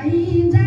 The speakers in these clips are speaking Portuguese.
ainda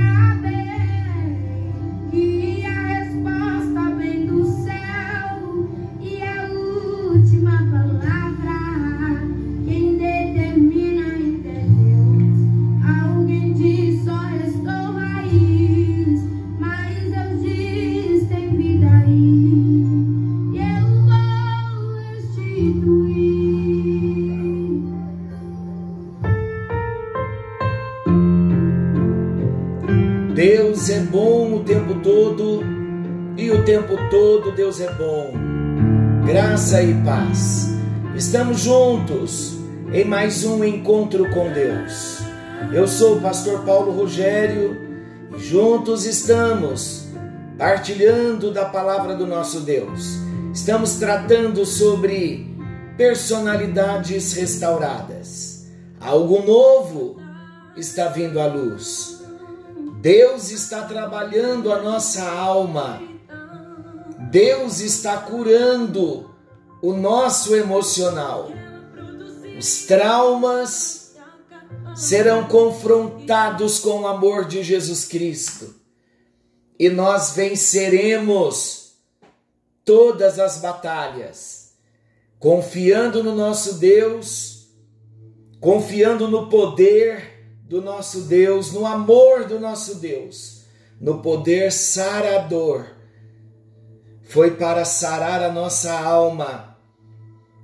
Deus é bom. Graça e paz. Estamos juntos em mais um encontro com Deus. Eu sou o pastor Paulo Rogério e juntos estamos partilhando da palavra do nosso Deus. Estamos tratando sobre personalidades restauradas. Algo novo está vindo à luz. Deus está trabalhando a nossa alma. Deus está curando o nosso emocional. Os traumas serão confrontados com o amor de Jesus Cristo. E nós venceremos todas as batalhas, confiando no nosso Deus, confiando no poder do nosso Deus, no amor do nosso Deus, no poder sarador. Foi para sarar a nossa alma,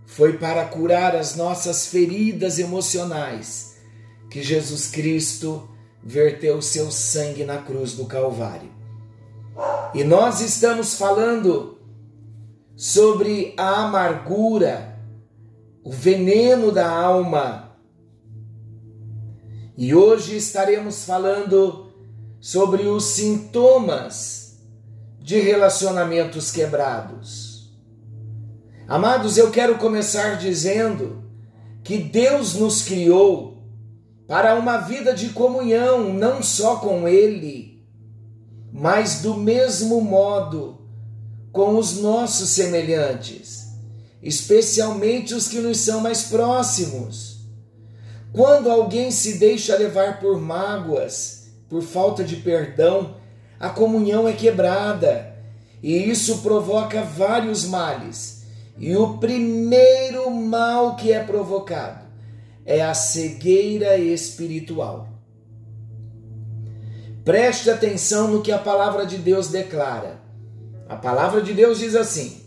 foi para curar as nossas feridas emocionais. Que Jesus Cristo verteu o seu sangue na cruz do Calvário. E nós estamos falando sobre a amargura, o veneno da alma. E hoje estaremos falando sobre os sintomas de relacionamentos quebrados. Amados, eu quero começar dizendo que Deus nos criou para uma vida de comunhão, não só com Ele, mas do mesmo modo com os nossos semelhantes, especialmente os que nos são mais próximos. Quando alguém se deixa levar por mágoas, por falta de perdão, a comunhão é quebrada e isso provoca vários males. E o primeiro mal que é provocado é a cegueira espiritual. Preste atenção no que a palavra de Deus declara. A palavra de Deus diz assim: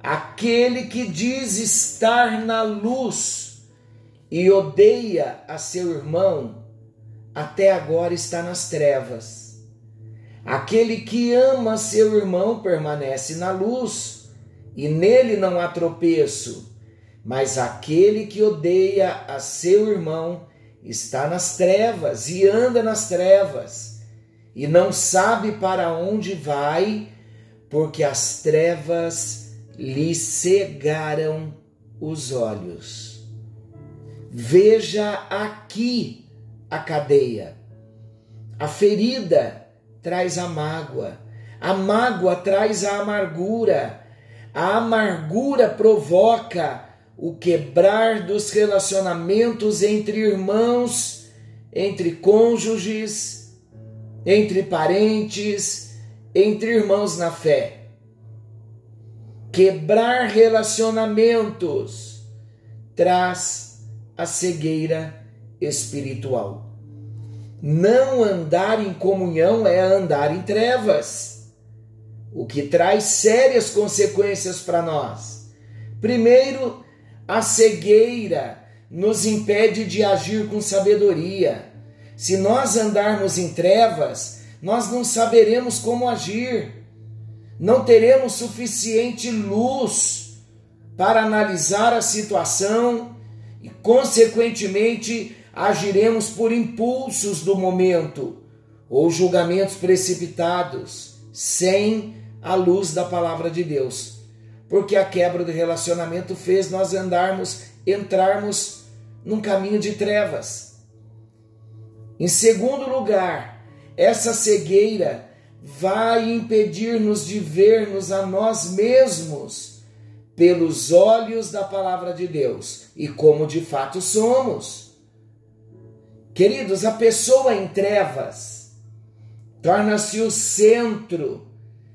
aquele que diz estar na luz e odeia a seu irmão, até agora está nas trevas. Aquele que ama seu irmão permanece na luz, e nele não há tropeço. Mas aquele que odeia a seu irmão está nas trevas e anda nas trevas, e não sabe para onde vai, porque as trevas lhe cegaram os olhos. Veja aqui a cadeia. A ferida traz a mágoa, a mágoa traz a amargura, a amargura provoca o quebrar dos relacionamentos entre irmãos, entre cônjuges, entre parentes, entre irmãos na fé. Quebrar relacionamentos traz a cegueira espiritual. Não andar em comunhão é andar em trevas, o que traz sérias consequências para nós. Primeiro, a cegueira nos impede de agir com sabedoria. Se nós andarmos em trevas, nós não saberemos como agir, não teremos suficiente luz para analisar a situação e, consequentemente, agiremos por impulsos do momento ou julgamentos precipitados, sem a luz da palavra de Deus. Porque a quebra do relacionamento fez nós andarmos, entrarmos num caminho de trevas. Em segundo lugar, essa cegueira vai impedir-nos de vermos a nós mesmos pelos olhos da palavra de Deus e como de fato somos. Queridos, a pessoa em trevas torna-se o centro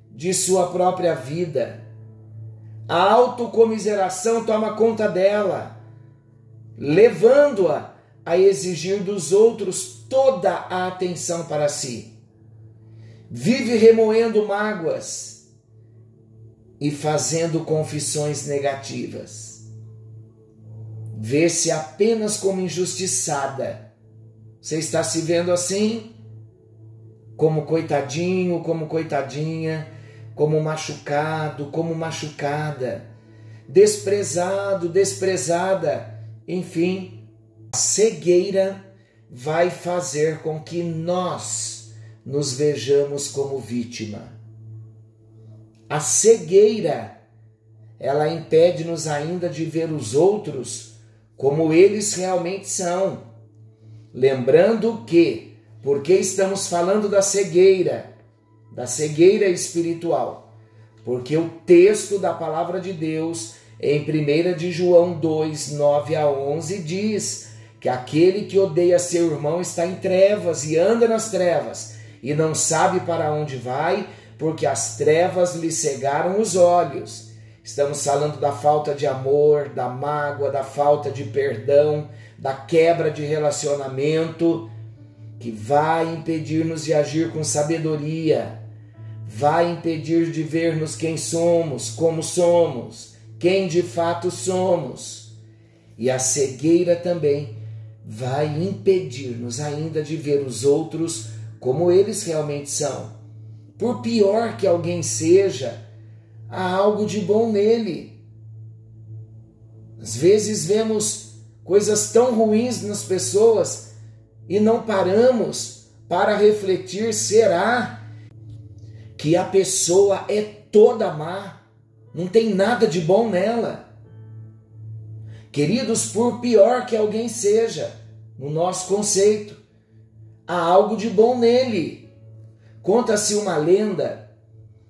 de sua própria vida. A autocomiseração toma conta dela, levando-a a exigir dos outros toda a atenção para si. Vive remoendo mágoas e fazendo confissões negativas. Vê-se apenas como injustiçada. Você está se vendo assim? Como coitadinho, como coitadinha como machucado, como machucada, desprezado, desprezada, enfim, a cegueira vai fazer com que nós nos vejamos como vítima. A cegueira, ela impede-nos ainda de ver os outros como eles realmente são. Lembrando que, porque estamos falando da cegueira, da cegueira espiritual. Porque o texto da palavra de Deus, em 1 de João 2, 9 a 11, diz que aquele que odeia seu irmão está em trevas e anda nas trevas e não sabe para onde vai, porque as trevas lhe cegaram os olhos. Estamos falando da falta de amor, da mágoa, da falta de perdão, da quebra de relacionamento, que vai impedir-nos de agir com sabedoria vai impedir de vermos quem somos, como somos, quem de fato somos. E a cegueira também vai impedir-nos ainda de ver os outros como eles realmente são. Por pior que alguém seja, há algo de bom nele. Às vezes vemos coisas tão ruins nas pessoas e não paramos para refletir: será que a pessoa é toda má, não tem nada de bom nela. Queridos, por pior que alguém seja, no nosso conceito, há algo de bom nele. Conta-se uma lenda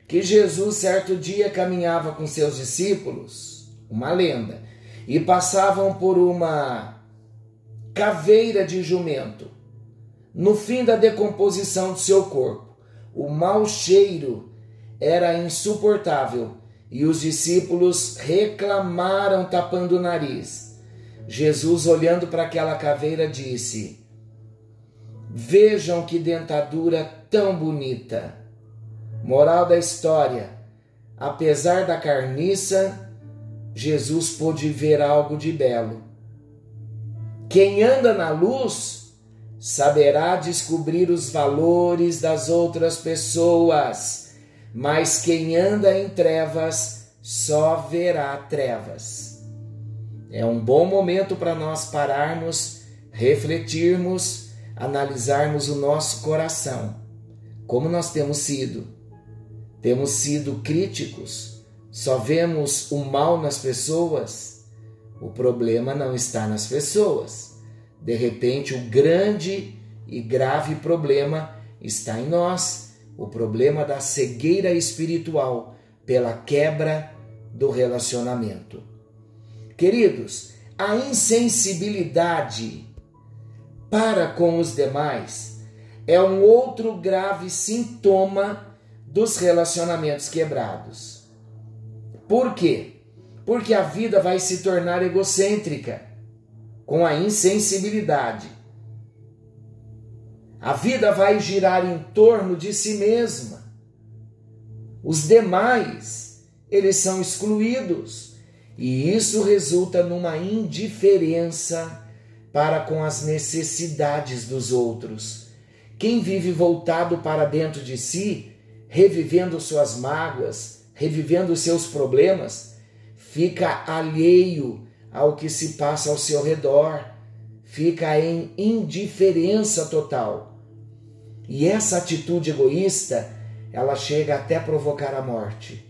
que Jesus certo dia caminhava com seus discípulos, uma lenda, e passavam por uma caveira de jumento, no fim da decomposição do seu corpo. O mau cheiro era insuportável e os discípulos reclamaram tapando o nariz. Jesus, olhando para aquela caveira, disse: Vejam que dentadura tão bonita. Moral da história: apesar da carniça, Jesus pôde ver algo de belo. Quem anda na luz saberá descobrir os valores das outras pessoas, mas quem anda em trevas só verá trevas. É um bom momento para nós pararmos, refletirmos, analisarmos o nosso coração. Como nós temos sido? Temos sido críticos? Só vemos o mal nas pessoas? O problema não está nas pessoas de repente, o grande e grave problema está em nós o problema da cegueira espiritual pela quebra do relacionamento. Queridos, a insensibilidade para com os demais é um outro grave sintoma dos relacionamentos quebrados. Por quê? Porque a vida vai se tornar egocêntrica com a insensibilidade. A vida vai girar em torno de si mesma. Os demais, eles são excluídos, e isso resulta numa indiferença para com as necessidades dos outros. Quem vive voltado para dentro de si, revivendo suas mágoas, revivendo seus problemas, fica alheio ao que se passa ao seu redor, fica em indiferença total. E essa atitude egoísta, ela chega até provocar a morte.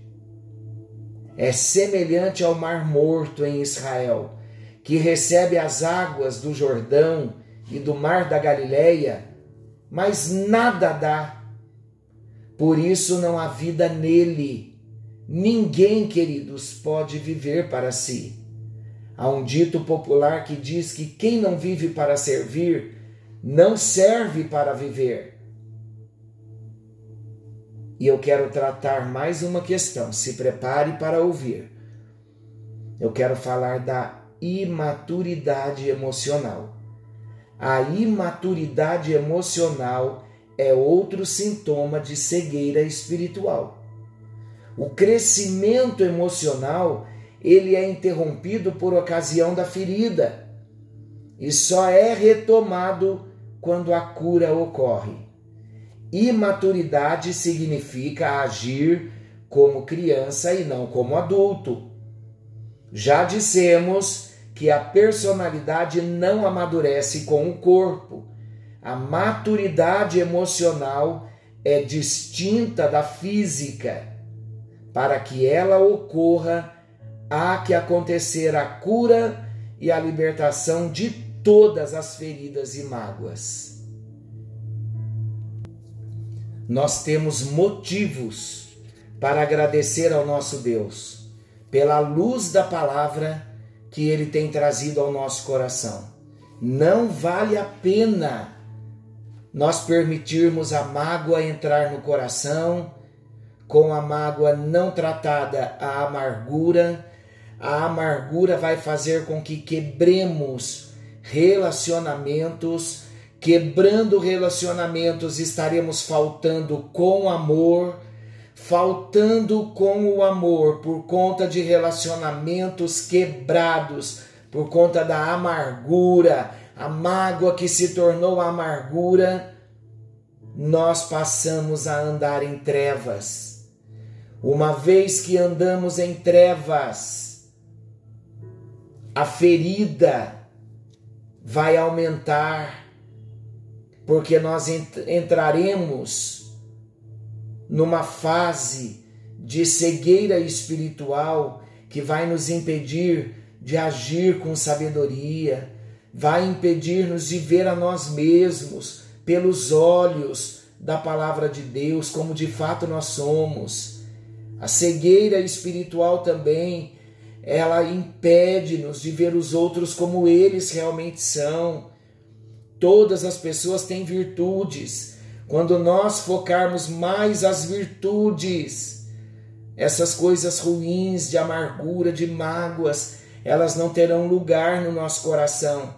É semelhante ao Mar Morto em Israel, que recebe as águas do Jordão e do Mar da Galileia, mas nada dá. Por isso não há vida nele. Ninguém, queridos, pode viver para si. Há um dito popular que diz que quem não vive para servir, não serve para viver. E eu quero tratar mais uma questão. Se prepare para ouvir. Eu quero falar da imaturidade emocional. A imaturidade emocional é outro sintoma de cegueira espiritual. O crescimento emocional, ele é interrompido por ocasião da ferida e só é retomado quando a cura ocorre. Imaturidade significa agir como criança e não como adulto. Já dissemos que a personalidade não amadurece com o corpo. A maturidade emocional é distinta da física. Para que ela ocorra, há que acontecer a cura e a libertação de todas as feridas e mágoas. Nós temos motivos para agradecer ao nosso Deus pela luz da palavra que ele tem trazido ao nosso coração. Não vale a pena nós permitirmos a mágoa entrar no coração, com a mágoa não tratada, a amargura. A amargura vai fazer com que quebremos relacionamentos. Quebrando relacionamentos, estaremos faltando com amor faltando com o amor por conta de relacionamentos quebrados, por conta da amargura, a mágoa que se tornou amargura, nós passamos a andar em trevas. Uma vez que andamos em trevas, a ferida vai aumentar, porque nós entraremos numa fase de cegueira espiritual que vai nos impedir de agir com sabedoria, vai impedir-nos de ver a nós mesmos pelos olhos da palavra de Deus, como de fato nós somos. A cegueira espiritual também, ela impede-nos de ver os outros como eles realmente são. Todas as pessoas têm virtudes, quando nós focarmos mais as virtudes, essas coisas ruins de amargura, de mágoas, elas não terão lugar no nosso coração.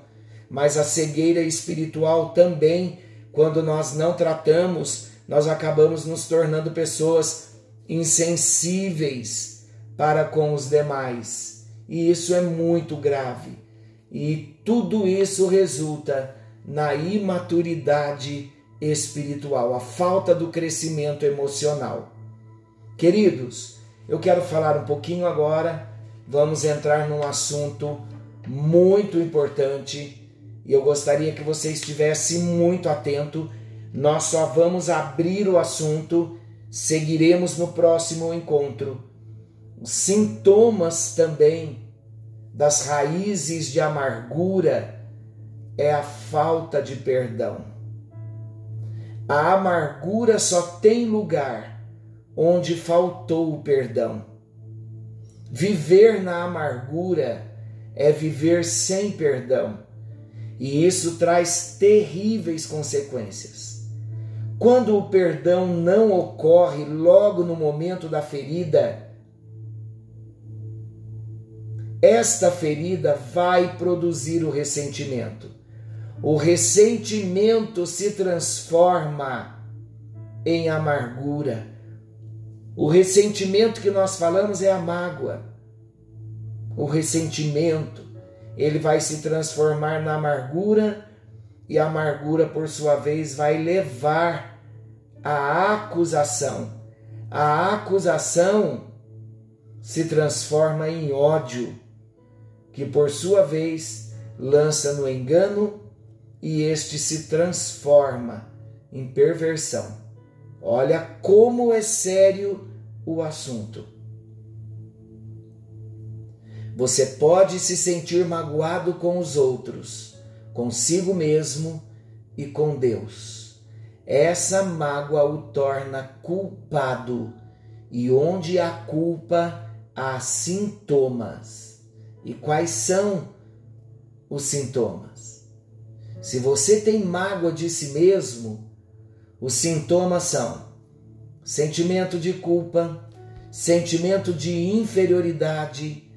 Mas a cegueira espiritual também, quando nós não tratamos, nós acabamos nos tornando pessoas insensíveis para com os demais. E isso é muito grave. E tudo isso resulta na imaturidade espiritual, a falta do crescimento emocional. Queridos, eu quero falar um pouquinho agora, vamos entrar num assunto muito importante e eu gostaria que você estivesse muito atento. Nós só vamos abrir o assunto, seguiremos no próximo encontro. Sintomas também das raízes de amargura é a falta de perdão. A amargura só tem lugar onde faltou o perdão. Viver na amargura é viver sem perdão, e isso traz terríveis consequências. Quando o perdão não ocorre logo no momento da ferida, esta ferida vai produzir o ressentimento o ressentimento se transforma em amargura. O ressentimento que nós falamos é a mágoa. O ressentimento, ele vai se transformar na amargura e a amargura, por sua vez, vai levar à acusação. A acusação se transforma em ódio, que por sua vez lança no engano e este se transforma em perversão. Olha como é sério o assunto. Você pode se sentir magoado com os outros, consigo mesmo e com Deus. Essa mágoa o torna culpado, e onde há culpa, há sintomas. E quais são os sintomas? Se você tem mágoa de si mesmo, os sintomas são sentimento de culpa, sentimento de inferioridade,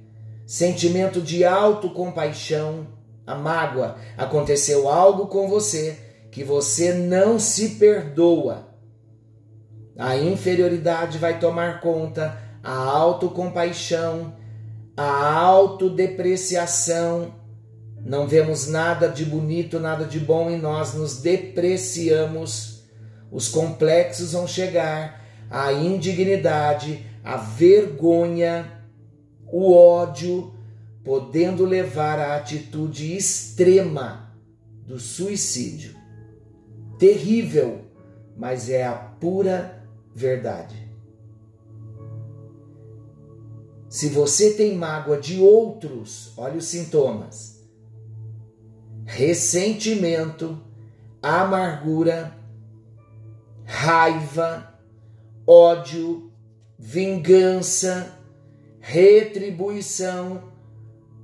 sentimento de autocompaixão, a mágoa. Aconteceu algo com você que você não se perdoa. A inferioridade vai tomar conta, a autocompaixão, a autodepreciação. Não vemos nada de bonito, nada de bom em nós, nos depreciamos. Os complexos vão chegar, a indignidade, a vergonha, o ódio, podendo levar à atitude extrema do suicídio. Terrível, mas é a pura verdade. Se você tem mágoa de outros, olha os sintomas: ressentimento, amargura, raiva, ódio, vingança, retribuição,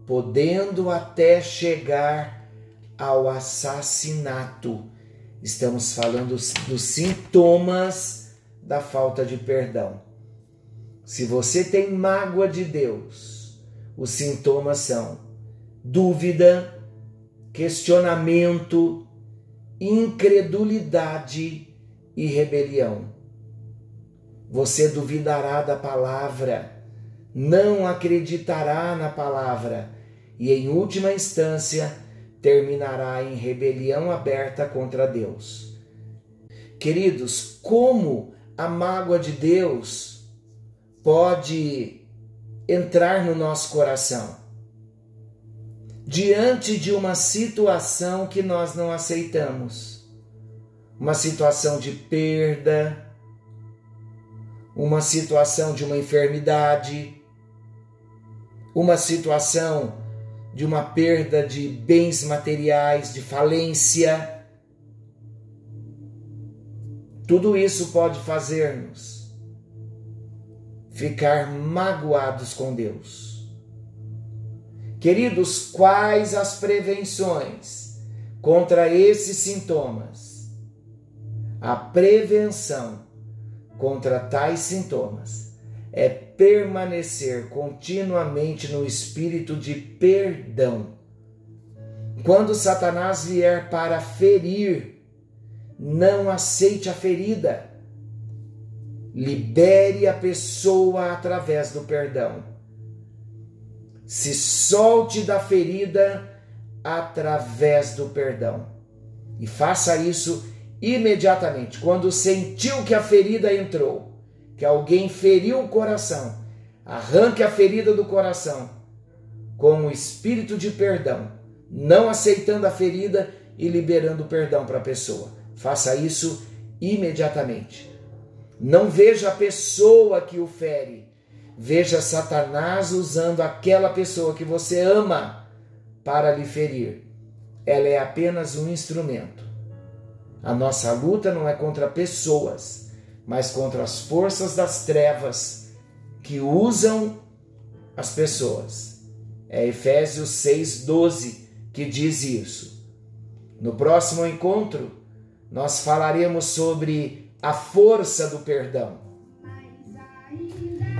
podendo até chegar ao assassinato. Estamos falando dos sintomas da falta de perdão. Se você tem mágoa de Deus, os sintomas são dúvida, questionamento, incredulidade e rebelião. Você duvidará da palavra não acreditará na palavra e, em última instância, terminará em rebelião aberta contra Deus. Queridos, como a mágoa de Deus pode entrar no nosso coração? Diante de uma situação que nós não aceitamos, uma situação de perda, uma situação de uma enfermidade, uma situação de uma perda de bens materiais, de falência. Tudo isso pode fazer-nos ficar magoados com Deus. Queridos, quais as prevenções contra esses sintomas? A prevenção contra tais sintomas é permanecer continuamente no espírito de perdão. Quando Satanás vier para ferir, não aceite a ferida. Libere a pessoa através do perdão. Se solte da ferida através do perdão. E faça isso imediatamente. Quando sentiu que a ferida entrou, que alguém feriu o coração, arranque a ferida do coração com o espírito de perdão, não aceitando a ferida e liberando perdão para a pessoa. Faça isso imediatamente. Não veja a pessoa que o fere, veja Satanás usando aquela pessoa que você ama para lhe ferir. Ela é apenas um instrumento. A nossa luta não é contra pessoas mas contra as forças das trevas que usam as pessoas. É Efésios 6:12 que diz isso. No próximo encontro, nós falaremos sobre a força do perdão.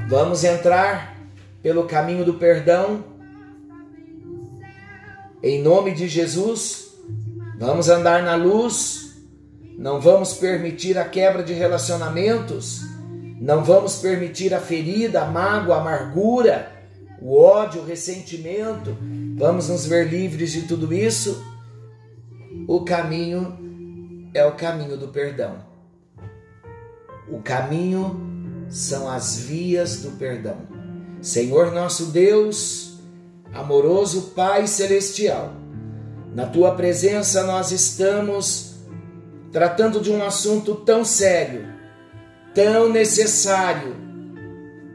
Vamos entrar pelo caminho do perdão. Em nome de Jesus, vamos andar na luz não vamos permitir a quebra de relacionamentos, não vamos permitir a ferida, a mágoa, a amargura, o ódio, o ressentimento. Vamos nos ver livres de tudo isso. O caminho é o caminho do perdão. O caminho são as vias do perdão. Senhor nosso Deus, amoroso Pai celestial, na tua presença nós estamos tratando de um assunto tão sério, tão necessário,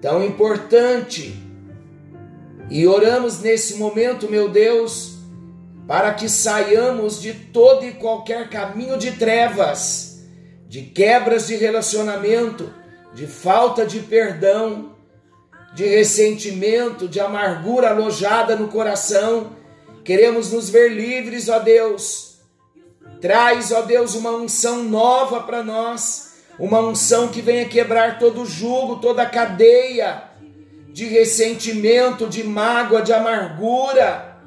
tão importante. E oramos nesse momento, meu Deus, para que saiamos de todo e qualquer caminho de trevas, de quebras de relacionamento, de falta de perdão, de ressentimento, de amargura alojada no coração. Queremos nos ver livres, ó Deus Traz, ó Deus, uma unção nova para nós, uma unção que venha quebrar todo jugo, toda cadeia de ressentimento, de mágoa, de amargura,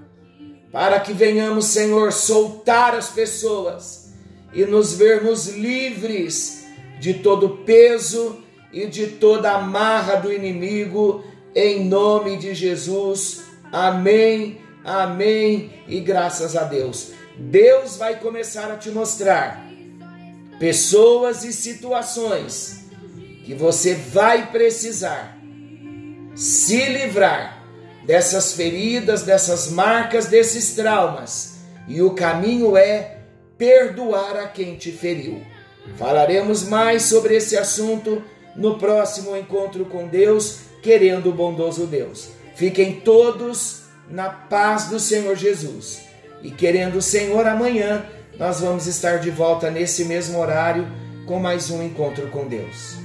para que venhamos, Senhor, soltar as pessoas e nos vermos livres de todo peso e de toda amarra do inimigo, em nome de Jesus. Amém, amém e graças a Deus. Deus vai começar a te mostrar pessoas e situações que você vai precisar se livrar dessas feridas, dessas marcas, desses traumas. E o caminho é perdoar a quem te feriu. Falaremos mais sobre esse assunto no próximo encontro com Deus, querendo o bondoso Deus. Fiquem todos na paz do Senhor Jesus. E querendo o Senhor, amanhã nós vamos estar de volta nesse mesmo horário com mais um encontro com Deus.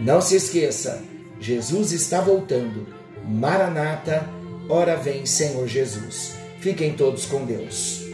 Não se esqueça, Jesus está voltando. Maranata, ora vem, Senhor Jesus. Fiquem todos com Deus.